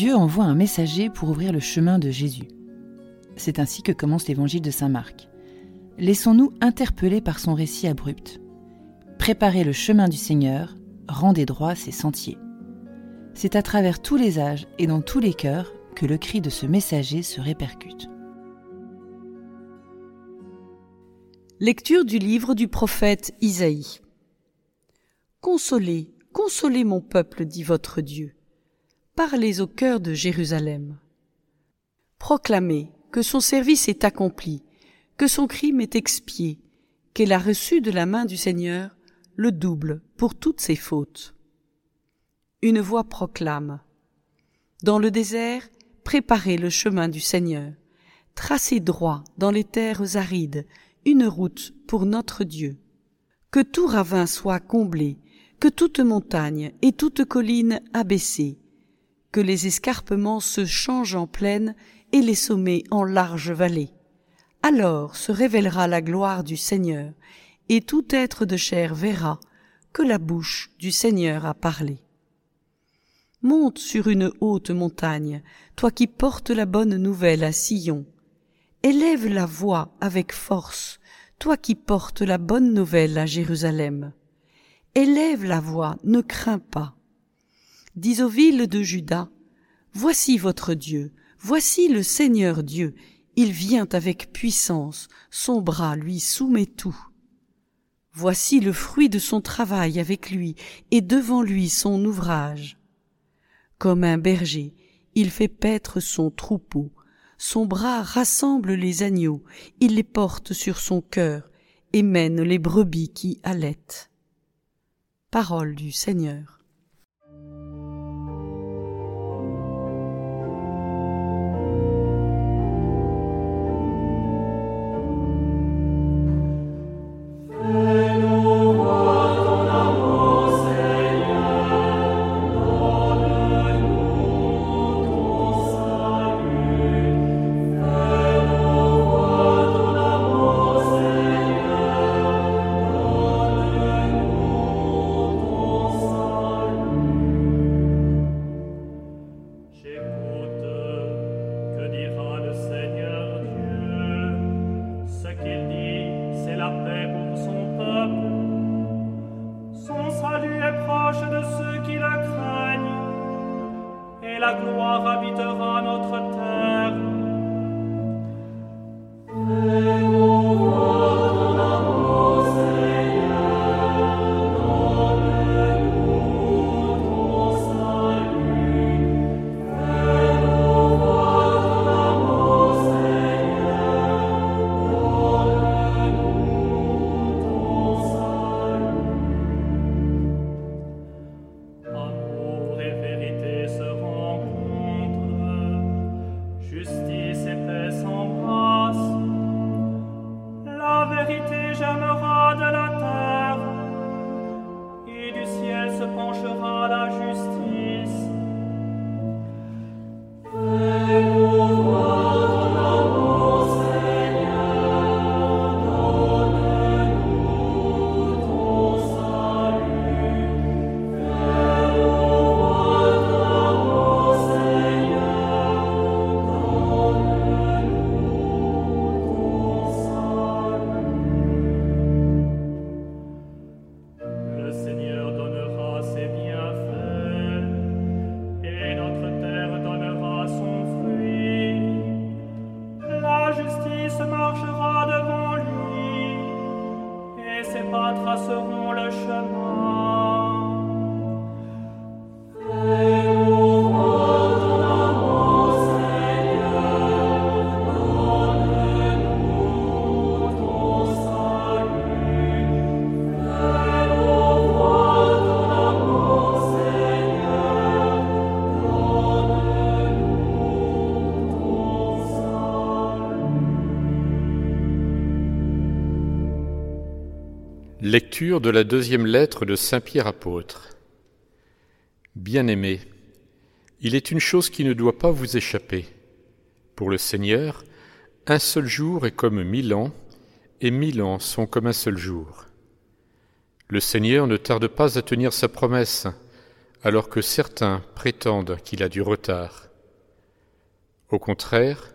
Dieu envoie un messager pour ouvrir le chemin de Jésus. C'est ainsi que commence l'évangile de Saint Marc. Laissons-nous interpeller par son récit abrupt. Préparez le chemin du Seigneur, rendez droit ses sentiers. C'est à travers tous les âges et dans tous les cœurs que le cri de ce messager se répercute. Lecture du livre du prophète Isaïe. Consolez, consolez mon peuple, dit votre Dieu. Parlez au cœur de Jérusalem. Proclamez que son service est accompli, que son crime est expié, qu'elle a reçu de la main du Seigneur le double pour toutes ses fautes. Une voix proclame. Dans le désert, préparez le chemin du Seigneur. Tracez droit dans les terres arides une route pour notre Dieu. Que tout ravin soit comblé, que toute montagne et toute colline abaissée, que les escarpements se changent en plaine et les sommets en larges vallées. Alors se révélera la gloire du Seigneur, et tout être de chair verra que la bouche du Seigneur a parlé. Monte sur une haute montagne, toi qui portes la bonne nouvelle à Sion. Élève la voix avec force, toi qui portes la bonne nouvelle à Jérusalem. Élève la voix, ne crains pas. Dis aux villes de Juda, Voici votre Dieu, voici le Seigneur Dieu, il vient avec puissance, son bras lui soumet tout. Voici le fruit de son travail avec lui, et devant lui son ouvrage. Comme un berger, il fait paître son troupeau, son bras rassemble les agneaux, il les porte sur son cœur, et mène les brebis qui allaitent. Parole du Seigneur. vérité germera de la terre, et du ciel se penchera la justice. Lecture de la deuxième lettre de Saint Pierre apôtre. Bien-aimés, il est une chose qui ne doit pas vous échapper. Pour le Seigneur, un seul jour est comme mille ans, et mille ans sont comme un seul jour. Le Seigneur ne tarde pas à tenir sa promesse, alors que certains prétendent qu'il a du retard. Au contraire,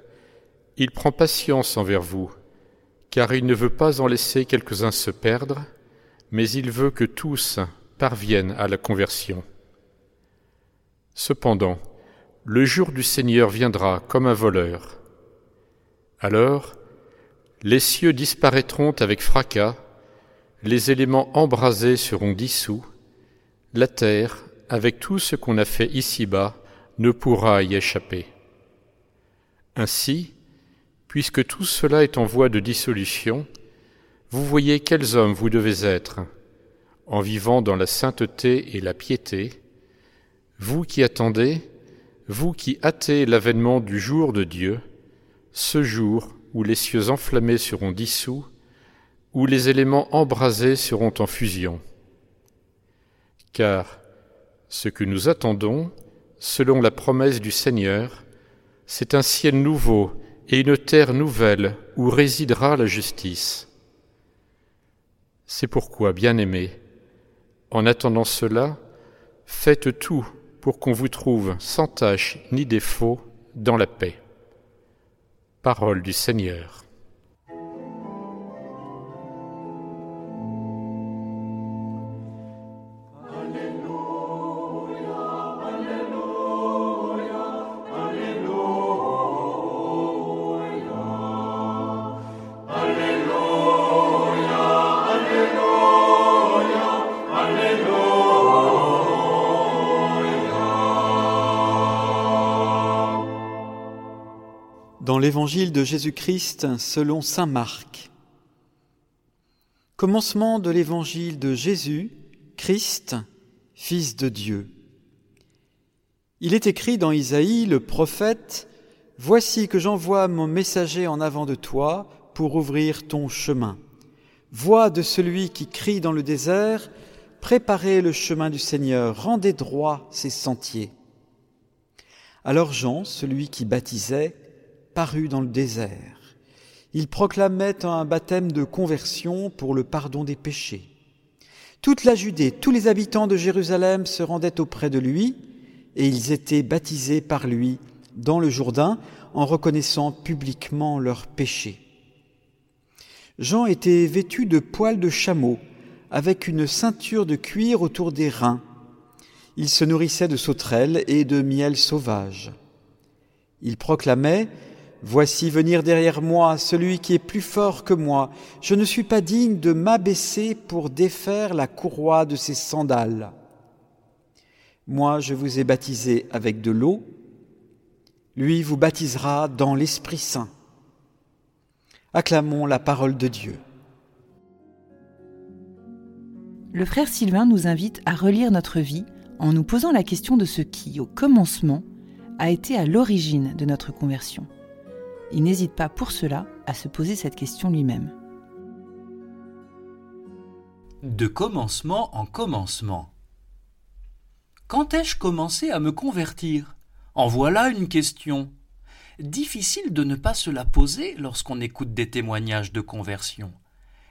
il prend patience envers vous, car il ne veut pas en laisser quelques-uns se perdre, mais il veut que tous parviennent à la conversion. Cependant, le jour du Seigneur viendra comme un voleur. Alors, les cieux disparaîtront avec fracas, les éléments embrasés seront dissous, la terre, avec tout ce qu'on a fait ici-bas, ne pourra y échapper. Ainsi, puisque tout cela est en voie de dissolution, vous voyez quels hommes vous devez être, en vivant dans la sainteté et la piété, vous qui attendez, vous qui hâtez l'avènement du jour de Dieu, ce jour où les cieux enflammés seront dissous, où les éléments embrasés seront en fusion. Car ce que nous attendons, selon la promesse du Seigneur, c'est un ciel nouveau et une terre nouvelle où résidera la justice. C'est pourquoi, bien-aimés, en attendant cela, faites tout pour qu'on vous trouve sans tache ni défaut dans la paix. Parole du Seigneur. L'évangile de Jésus-Christ selon Saint Marc. Commencement de l'évangile de Jésus, Christ, Fils de Dieu. Il est écrit dans Isaïe, le prophète, Voici que j'envoie mon messager en avant de toi pour ouvrir ton chemin. Voix de celui qui crie dans le désert, Préparez le chemin du Seigneur, rendez droit ses sentiers. Alors Jean, celui qui baptisait, parut dans le désert. Il proclamait un baptême de conversion pour le pardon des péchés. Toute la Judée, tous les habitants de Jérusalem se rendaient auprès de lui, et ils étaient baptisés par lui dans le Jourdain en reconnaissant publiquement leurs péchés. Jean était vêtu de poils de chameau, avec une ceinture de cuir autour des reins. Il se nourrissait de sauterelles et de miel sauvage. Il proclamait Voici venir derrière moi celui qui est plus fort que moi. Je ne suis pas digne de m'abaisser pour défaire la courroie de ses sandales. Moi, je vous ai baptisé avec de l'eau. Lui vous baptisera dans l'Esprit Saint. Acclamons la parole de Dieu. Le frère Sylvain nous invite à relire notre vie en nous posant la question de ce qui, au commencement, a été à l'origine de notre conversion il n'hésite pas pour cela à se poser cette question lui-même. De commencement en commencement. Quand ai-je commencé à me convertir? En voilà une question. Difficile de ne pas se la poser lorsqu'on écoute des témoignages de conversion.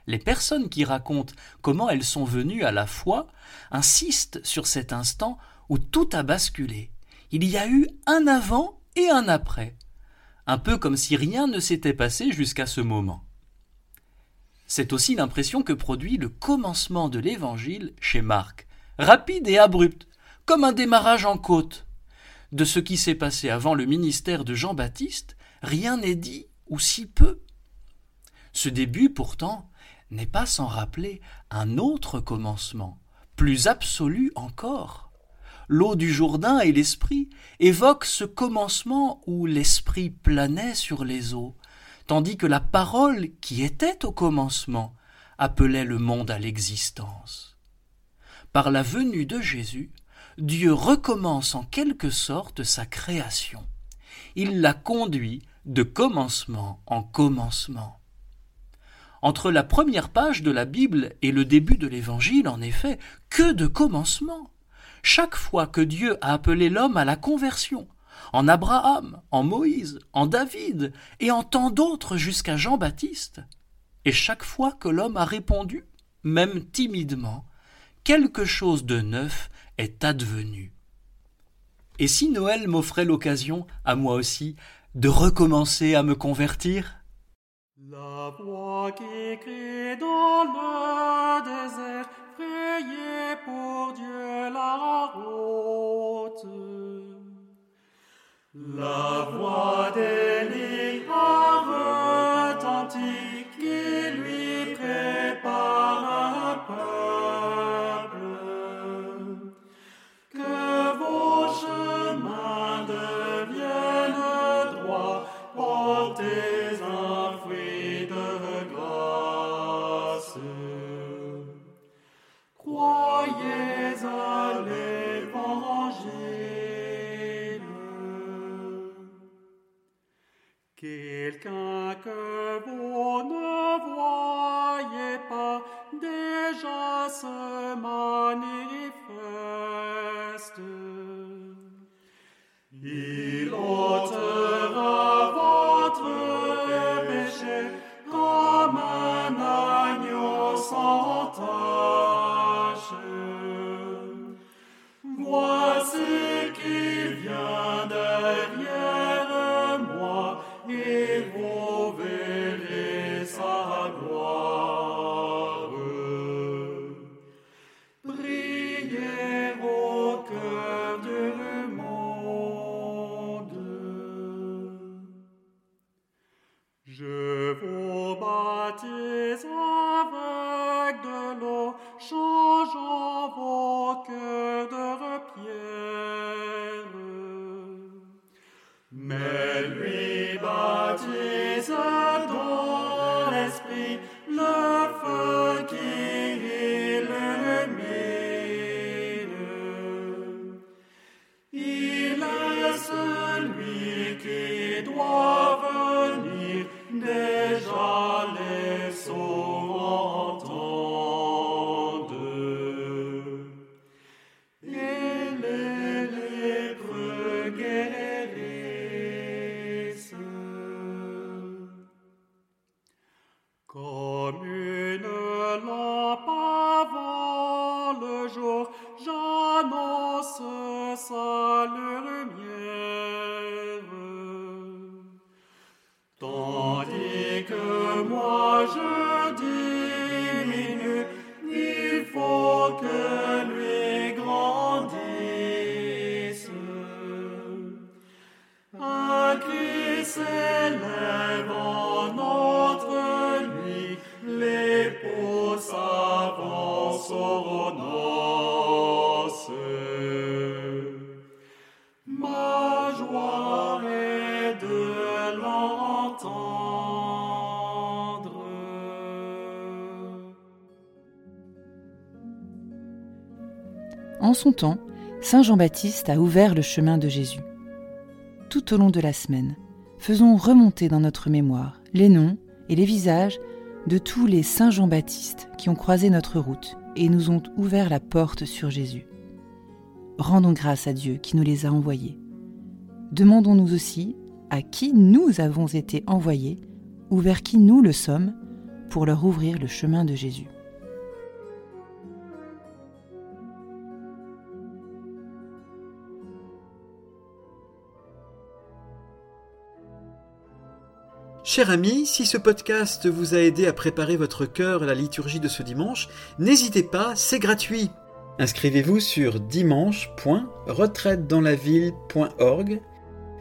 Les personnes qui racontent comment elles sont venues à la foi insistent sur cet instant où tout a basculé. Il y a eu un avant et un après un peu comme si rien ne s'était passé jusqu'à ce moment. C'est aussi l'impression que produit le commencement de l'Évangile chez Marc, rapide et abrupt, comme un démarrage en côte. De ce qui s'est passé avant le ministère de Jean-Baptiste, rien n'est dit, ou si peu. Ce début, pourtant, n'est pas sans rappeler un autre commencement, plus absolu encore l'eau du Jourdain et l'Esprit évoquent ce commencement où l'Esprit planait sur les eaux, tandis que la parole qui était au commencement appelait le monde à l'existence. Par la venue de Jésus, Dieu recommence en quelque sorte sa création. Il la conduit de commencement en commencement. Entre la première page de la Bible et le début de l'Évangile, en effet, que de commencements chaque fois que Dieu a appelé l'homme à la conversion, en Abraham, en Moïse, en David et en tant d'autres jusqu'à Jean-Baptiste, et chaque fois que l'homme a répondu, même timidement, quelque chose de neuf est advenue. Et si Noël m'offrait l'occasion, à moi aussi, de recommencer à me convertir? La voix qui crie dans le désert, frayez pour Dieu route. Quelqu'un que vous ne voyez pas déjà se manifeste. Déjà les sourds En son temps, Saint Jean-Baptiste a ouvert le chemin de Jésus. Tout au long de la semaine, faisons remonter dans notre mémoire les noms et les visages de tous les Saint Jean-Baptiste qui ont croisé notre route et nous ont ouvert la porte sur Jésus. Rendons grâce à Dieu qui nous les a envoyés. Demandons-nous aussi à qui nous avons été envoyés ou vers qui nous le sommes pour leur ouvrir le chemin de Jésus. Cher ami, si ce podcast vous a aidé à préparer votre cœur à la liturgie de ce dimanche, n'hésitez pas, c'est gratuit. Inscrivez-vous sur dimanche.retraitedanslaville.org.